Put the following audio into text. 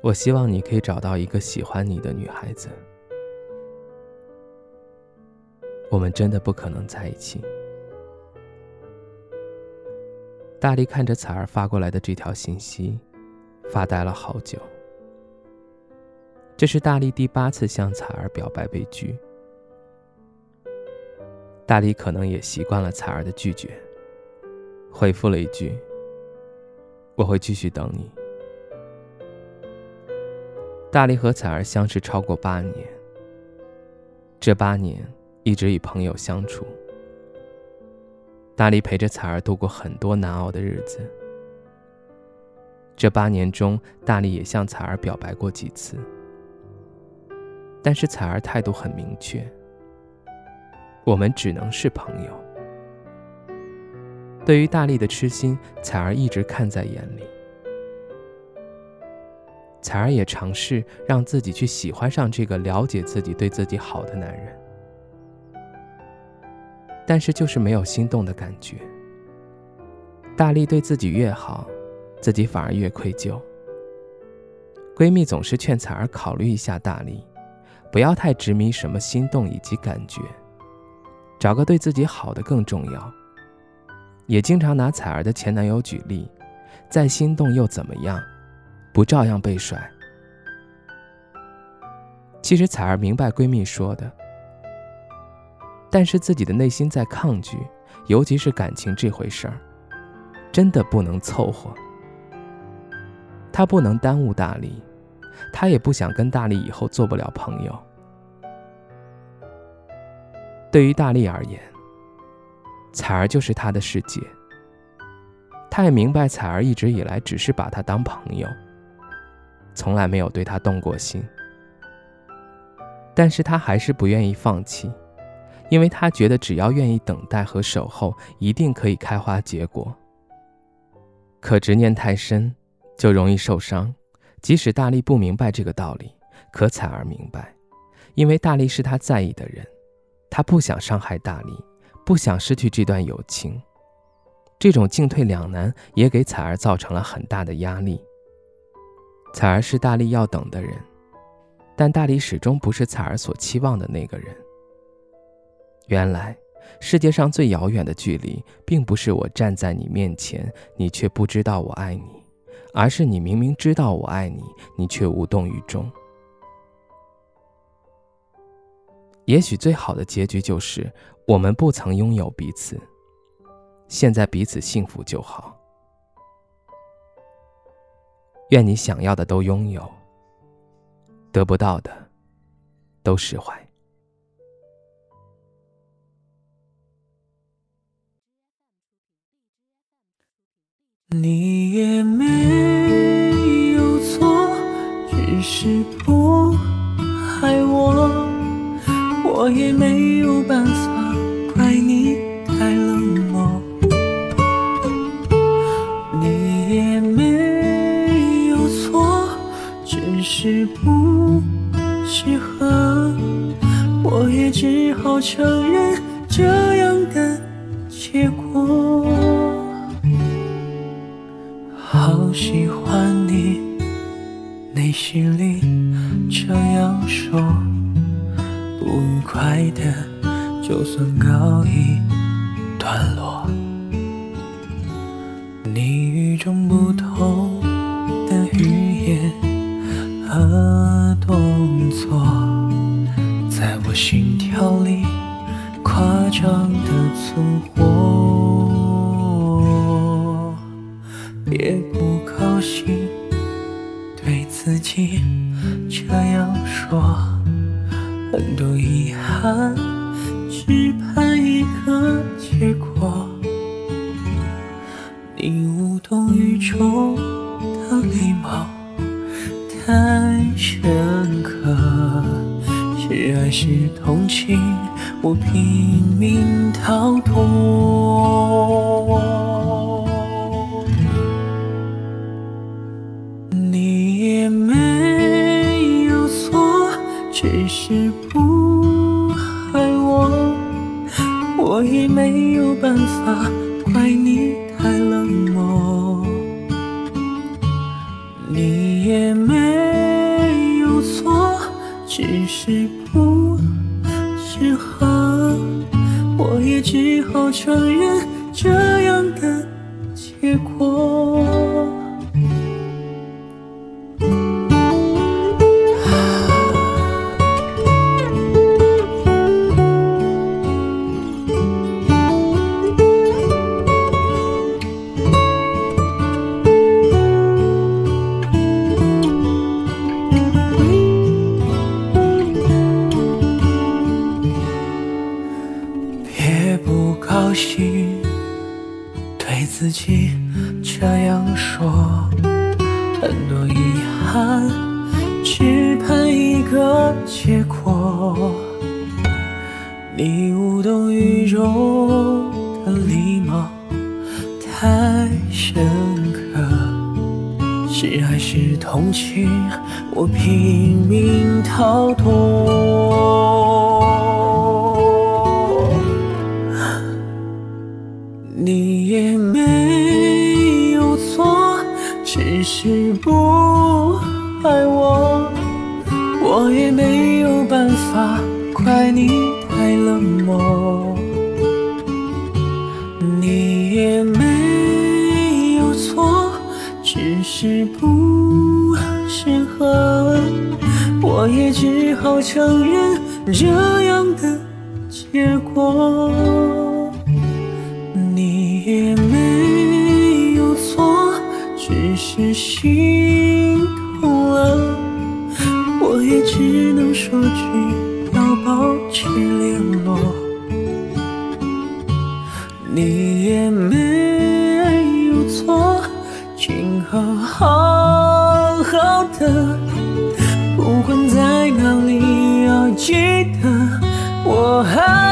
我希望你可以找到一个喜欢你的女孩子。我们真的不可能在一起。大力看着彩儿发过来的这条信息，发呆了好久。这是大力第八次向彩儿表白被拒。大力可能也习惯了彩儿的拒绝，回复了一句：“我会继续等你。”大力和彩儿相识超过八年，这八年一直与朋友相处。大力陪着彩儿度过很多难熬的日子。这八年中，大力也向彩儿表白过几次，但是彩儿态度很明确：我们只能是朋友。对于大力的痴心，彩儿一直看在眼里。彩儿也尝试让自己去喜欢上这个了解自己、对自己好的男人，但是就是没有心动的感觉。大力对自己越好，自己反而越愧疚。闺蜜总是劝彩儿考虑一下大力，不要太执迷什么心动以及感觉，找个对自己好的更重要。也经常拿彩儿的前男友举例，再心动又怎么样？不照样被甩？其实彩儿明白闺蜜说的，但是自己的内心在抗拒，尤其是感情这回事儿，真的不能凑合。她不能耽误大力，她也不想跟大力以后做不了朋友。对于大力而言，彩儿就是他的世界。他也明白彩儿一直以来只是把他当朋友。从来没有对他动过心，但是他还是不愿意放弃，因为他觉得只要愿意等待和守候，一定可以开花结果。可执念太深，就容易受伤。即使大力不明白这个道理，可彩儿明白，因为大力是他在意的人，他不想伤害大力，不想失去这段友情。这种进退两难，也给彩儿造成了很大的压力。彩儿是大力要等的人，但大力始终不是彩儿所期望的那个人。原来，世界上最遥远的距离，并不是我站在你面前，你却不知道我爱你，而是你明明知道我爱你，你却无动于衷。也许最好的结局就是，我们不曾拥有彼此，现在彼此幸福就好。愿你想要的都拥有，得不到的都释怀。你也没有错，只是不爱我，我也没只好承认这样的结果。好喜欢你，内心里这样说，不愉快的就算告一段落。你与众不同的语言。和动作，在我心跳里夸张的存活，别不高兴，对自己这样说，很多遗憾，只盼一个结果，你无动于衷。的礼貌太深刻，还是同情，我拼命逃脱。你也没有错，只是不爱我，我也没有办法怪你这样的结果。自己这样说，很多遗憾，只盼一个结果。你无动于衷的礼貌太深刻，是爱是同情，我拼命逃脱。你也没有错，只是不爱我，我也没有办法怪你太冷漠。你也没有错，只是不适合，我也只好承认这样的结果。是心痛了，我也只能说句要保持联络。你也没有错，今后好好的，不管在哪里，要记得我还。